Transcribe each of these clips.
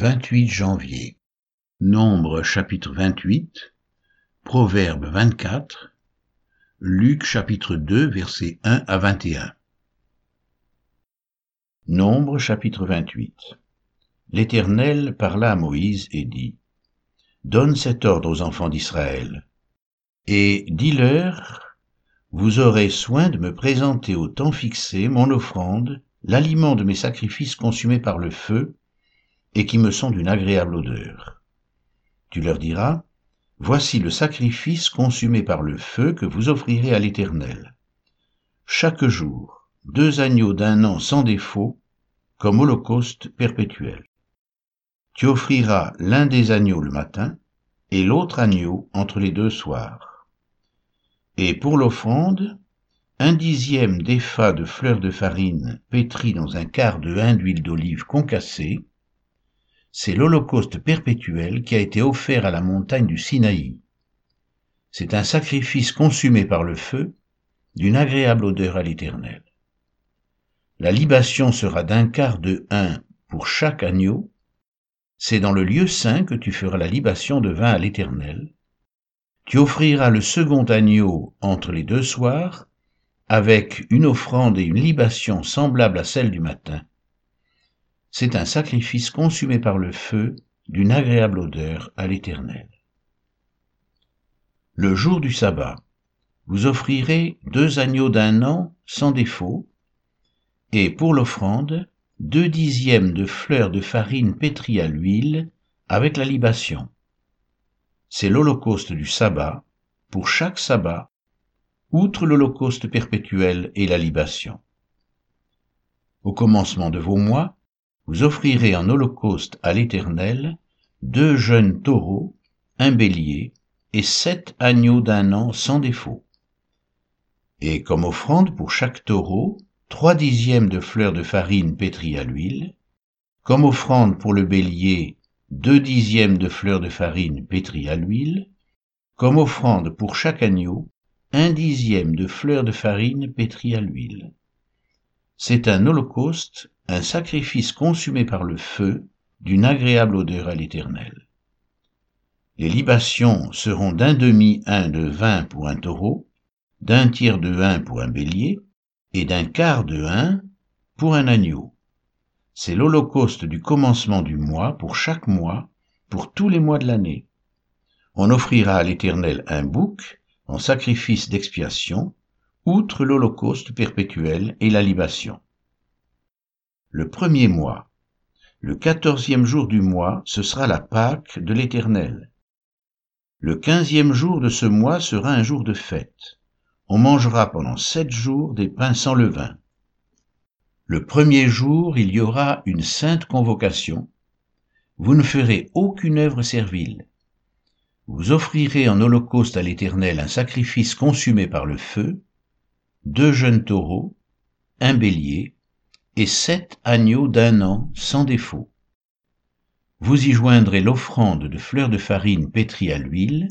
28 janvier. Nombre chapitre 28, Proverbe 24, Luc chapitre 2 versets 1 à 21. Nombre chapitre 28. L'Éternel parla à Moïse et dit, Donne cet ordre aux enfants d'Israël, et dis-leur, vous aurez soin de me présenter au temps fixé mon offrande, l'aliment de mes sacrifices consumés par le feu, et qui me sont d'une agréable odeur. Tu leur diras, Voici le sacrifice consumé par le feu que vous offrirez à l'Éternel. Chaque jour, deux agneaux d'un an sans défaut, comme holocauste perpétuel. Tu offriras l'un des agneaux le matin et l'autre agneau entre les deux soirs. Et pour l'offrande, un dixième d'effa de fleurs de farine pétrie dans un quart de hin d'huile d'olive concassée, c'est l'holocauste perpétuel qui a été offert à la montagne du Sinaï. C'est un sacrifice consumé par le feu, d'une agréable odeur à l'Éternel. La libation sera d'un quart de hin pour chaque agneau. C'est dans le lieu saint que tu feras la libation de vin à l'Éternel. Tu offriras le second agneau entre les deux soirs, avec une offrande et une libation semblables à celle du matin c'est un sacrifice consumé par le feu d'une agréable odeur à l'Éternel. Le jour du sabbat, vous offrirez deux agneaux d'un an sans défaut, et pour l'offrande, deux dixièmes de fleurs de farine pétrie à l'huile avec la libation. C'est l'holocauste du sabbat, pour chaque sabbat, outre l'holocauste perpétuel et la libation. Au commencement de vos mois, vous offrirez en holocauste à l'Éternel deux jeunes taureaux, un bélier et sept agneaux d'un an sans défaut. Et comme offrande pour chaque taureau, trois dixièmes de fleurs de farine pétrie à l'huile, comme offrande pour le bélier, deux dixièmes de fleurs de farine pétrie à l'huile, comme offrande pour chaque agneau, un dixième de fleurs de farine pétrie à l'huile. C'est un holocauste un sacrifice consumé par le feu d'une agréable odeur à l'Éternel. Les libations seront d'un demi-un de vin pour un taureau, d'un tiers de un pour un bélier, et d'un quart de un pour un agneau. C'est l'holocauste du commencement du mois pour chaque mois, pour tous les mois de l'année. On offrira à l'Éternel un bouc en sacrifice d'expiation, outre l'holocauste perpétuel et la libation. Le premier mois. Le quatorzième jour du mois, ce sera la Pâque de l'Éternel. Le quinzième jour de ce mois sera un jour de fête. On mangera pendant sept jours des pains sans levain. Le premier jour, il y aura une sainte convocation. Vous ne ferez aucune œuvre servile. Vous offrirez en holocauste à l'Éternel un sacrifice consumé par le feu, deux jeunes taureaux, un bélier, et sept agneaux d'un an sans défaut. Vous y joindrez l'offrande de fleurs de farine pétrie à l'huile,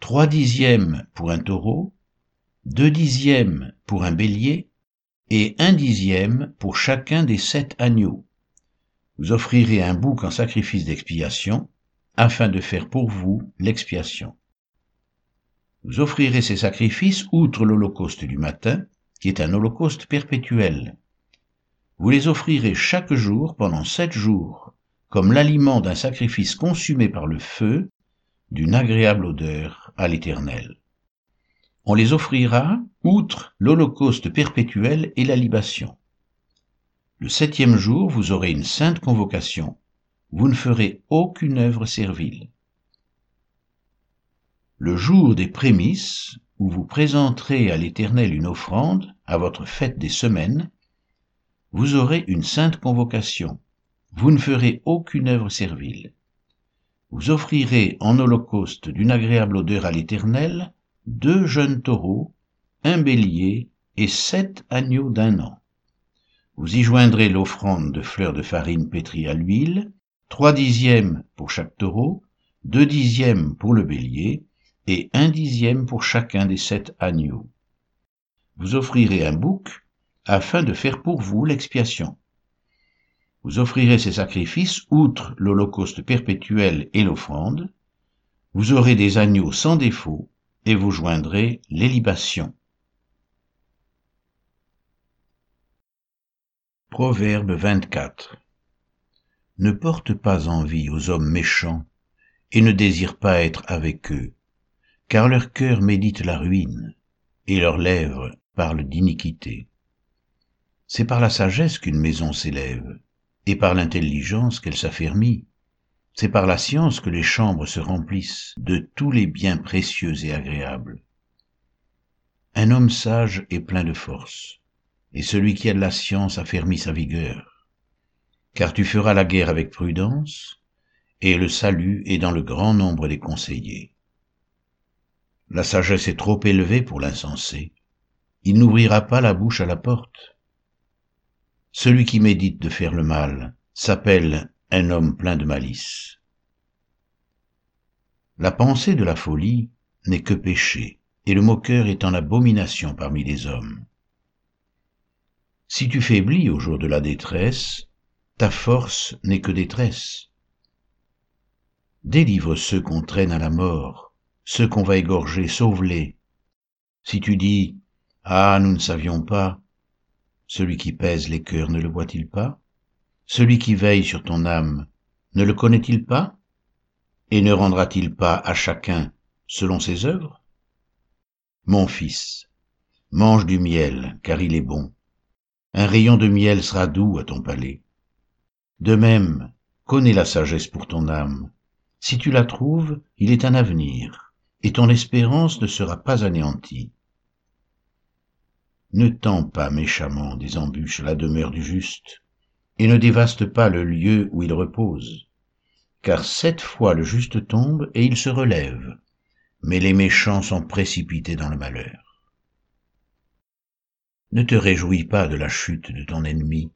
trois dixièmes pour un taureau, deux dixièmes pour un bélier, et un dixième pour chacun des sept agneaux. Vous offrirez un bouc en sacrifice d'expiation, afin de faire pour vous l'expiation. Vous offrirez ces sacrifices outre l'holocauste du matin, qui est un holocauste perpétuel. Vous les offrirez chaque jour pendant sept jours, comme l'aliment d'un sacrifice consumé par le feu, d'une agréable odeur à l'Éternel. On les offrira outre l'holocauste perpétuel et la libation. Le septième jour, vous aurez une sainte convocation. Vous ne ferez aucune œuvre servile. Le jour des prémices, où vous présenterez à l'Éternel une offrande, à votre fête des semaines, vous aurez une sainte convocation. Vous ne ferez aucune œuvre servile. Vous offrirez en holocauste d'une agréable odeur à l'Éternel deux jeunes taureaux, un bélier et sept agneaux d'un an. Vous y joindrez l'offrande de fleurs de farine pétrie à l'huile, trois dixièmes pour chaque taureau, deux dixièmes pour le bélier, et un dixième pour chacun des sept agneaux. Vous offrirez un bouc afin de faire pour vous l'expiation. vous offrirez ces sacrifices outre l'holocauste perpétuel et l'offrande, vous aurez des agneaux sans défaut, et vous joindrez les libations. Proverbe 24 Ne porte pas envie aux hommes méchants, et ne désire pas être avec eux, car leur cœur médite la ruine, et leurs lèvres parlent d'iniquité. C'est par la sagesse qu'une maison s'élève, et par l'intelligence qu'elle s'affermit. C'est par la science que les chambres se remplissent de tous les biens précieux et agréables. Un homme sage est plein de force, et celui qui a de la science affermit sa vigueur. Car tu feras la guerre avec prudence, et le salut est dans le grand nombre des conseillers. La sagesse est trop élevée pour l'insensé. Il n'ouvrira pas la bouche à la porte. Celui qui médite de faire le mal s'appelle un homme plein de malice. La pensée de la folie n'est que péché, et le moqueur est en abomination parmi les hommes. Si tu faiblis au jour de la détresse, ta force n'est que détresse. Délivre ceux qu'on traîne à la mort, ceux qu'on va égorger, sauve-les. Si tu dis, Ah, nous ne savions pas, celui qui pèse les cœurs ne le voit-il pas? Celui qui veille sur ton âme ne le connaît-il pas? Et ne rendra-t-il pas à chacun selon ses œuvres? Mon fils, mange du miel, car il est bon. Un rayon de miel sera doux à ton palais. De même, connais la sagesse pour ton âme. Si tu la trouves, il est un avenir, et ton espérance ne sera pas anéantie. Ne tends pas méchamment des embûches à la demeure du juste, et ne dévaste pas le lieu où il repose. Car sept fois le juste tombe et il se relève, mais les méchants sont précipités dans le malheur. Ne te réjouis pas de la chute de ton ennemi,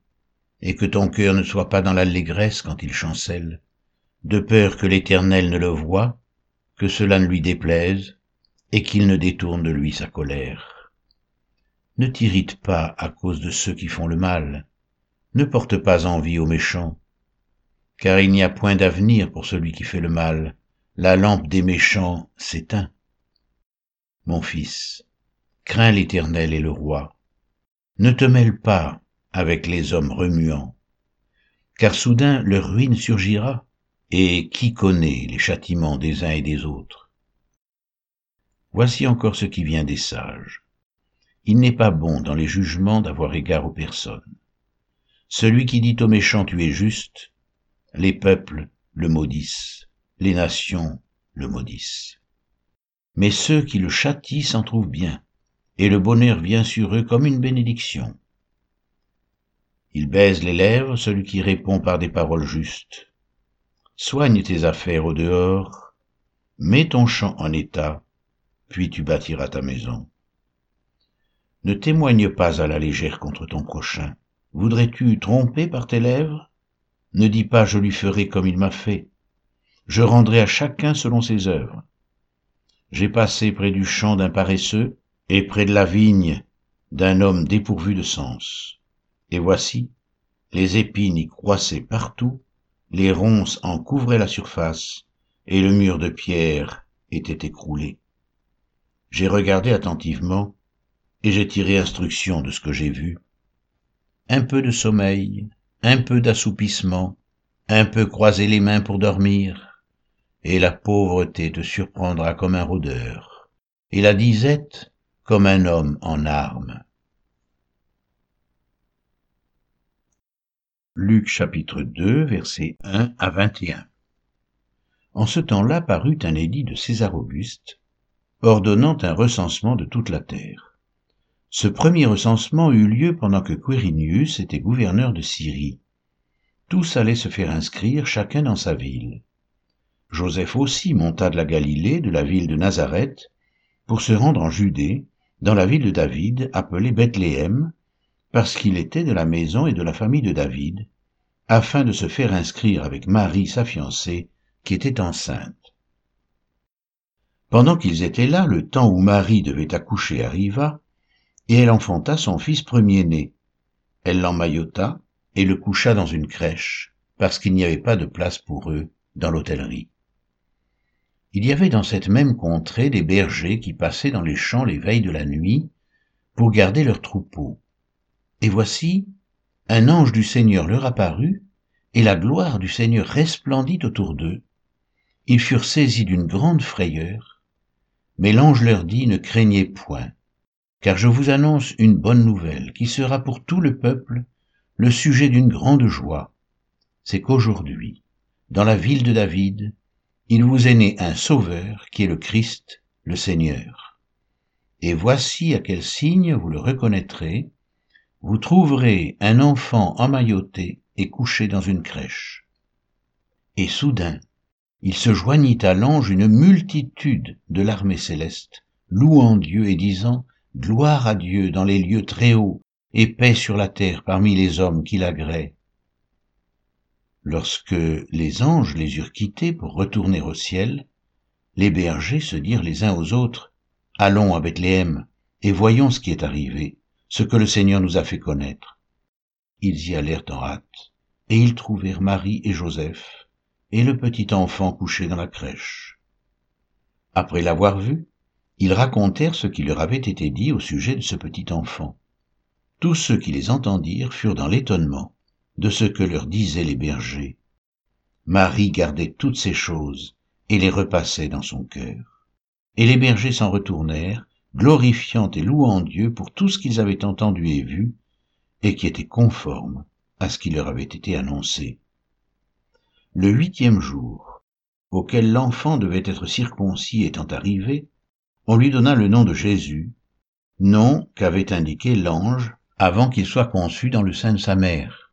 et que ton cœur ne soit pas dans l'allégresse quand il chancelle, de peur que l'Éternel ne le voie, que cela ne lui déplaise, et qu'il ne détourne de lui sa colère. Ne t'irrite pas à cause de ceux qui font le mal. Ne porte pas envie aux méchants. Car il n'y a point d'avenir pour celui qui fait le mal. La lampe des méchants s'éteint. Mon fils, crains l'Éternel et le roi. Ne te mêle pas avec les hommes remuants, car soudain leur ruine surgira, et qui connaît les châtiments des uns et des autres? Voici encore ce qui vient des sages. Il n'est pas bon dans les jugements d'avoir égard aux personnes. Celui qui dit aux méchants tu es juste, les peuples le maudissent, les nations le maudissent. Mais ceux qui le châtient s'en trouvent bien, et le bonheur vient sur eux comme une bénédiction. Il baise les lèvres celui qui répond par des paroles justes. Soigne tes affaires au dehors, mets ton champ en état, puis tu bâtiras ta maison. Ne témoigne pas à la légère contre ton prochain. Voudrais-tu tromper par tes lèvres? Ne dis pas je lui ferai comme il m'a fait. Je rendrai à chacun selon ses œuvres. J'ai passé près du champ d'un paresseux et près de la vigne d'un homme dépourvu de sens. Et voici, les épines y croissaient partout, les ronces en couvraient la surface, et le mur de pierre était écroulé. J'ai regardé attentivement, et j'ai tiré instruction de ce que j'ai vu. Un peu de sommeil, un peu d'assoupissement, un peu croiser les mains pour dormir, et la pauvreté te surprendra comme un rôdeur, et la disette comme un homme en armes. Luc chapitre 2 versets 1 à 21 En ce temps-là parut un édit de César Auguste, ordonnant un recensement de toute la terre. Ce premier recensement eut lieu pendant que Quirinius était gouverneur de Syrie. Tous allaient se faire inscrire chacun dans sa ville. Joseph aussi monta de la Galilée, de la ville de Nazareth, pour se rendre en Judée, dans la ville de David, appelée Bethléem, parce qu'il était de la maison et de la famille de David, afin de se faire inscrire avec Marie, sa fiancée, qui était enceinte. Pendant qu'ils étaient là, le temps où Marie devait accoucher arriva, et elle enfanta son fils premier-né. Elle l'emmaillota et le coucha dans une crèche, parce qu'il n'y avait pas de place pour eux dans l'hôtellerie. Il y avait dans cette même contrée des bergers qui passaient dans les champs les veilles de la nuit pour garder leurs troupeaux. Et voici, un ange du Seigneur leur apparut, et la gloire du Seigneur resplendit autour d'eux. Ils furent saisis d'une grande frayeur, mais l'ange leur dit, ne craignez point, car je vous annonce une bonne nouvelle qui sera pour tout le peuple le sujet d'une grande joie. C'est qu'aujourd'hui, dans la ville de David, il vous est né un Sauveur qui est le Christ, le Seigneur. Et voici à quel signe vous le reconnaîtrez, vous trouverez un enfant emmailloté et couché dans une crèche. Et soudain, il se joignit à l'ange une multitude de l'armée céleste, louant Dieu et disant Gloire à Dieu dans les lieux très hauts, et paix sur la terre parmi les hommes qui l'agréent. Lorsque les anges les eurent quittés pour retourner au ciel, les bergers se dirent les uns aux autres, Allons à Bethléem, et voyons ce qui est arrivé, ce que le Seigneur nous a fait connaître. Ils y allèrent en hâte, et ils trouvèrent Marie et Joseph, et le petit enfant couché dans la crèche. Après l'avoir vu, ils racontèrent ce qui leur avait été dit au sujet de ce petit enfant. Tous ceux qui les entendirent furent dans l'étonnement, de ce que leur disaient les bergers. Marie gardait toutes ces choses et les repassait dans son cœur. Et les bergers s'en retournèrent, glorifiant et louant Dieu pour tout ce qu'ils avaient entendu et vu, et qui était conforme à ce qui leur avait été annoncé. Le huitième jour, auquel l'enfant devait être circoncis étant arrivé, on lui donna le nom de Jésus, nom qu'avait indiqué l'ange avant qu'il soit conçu dans le sein de sa mère.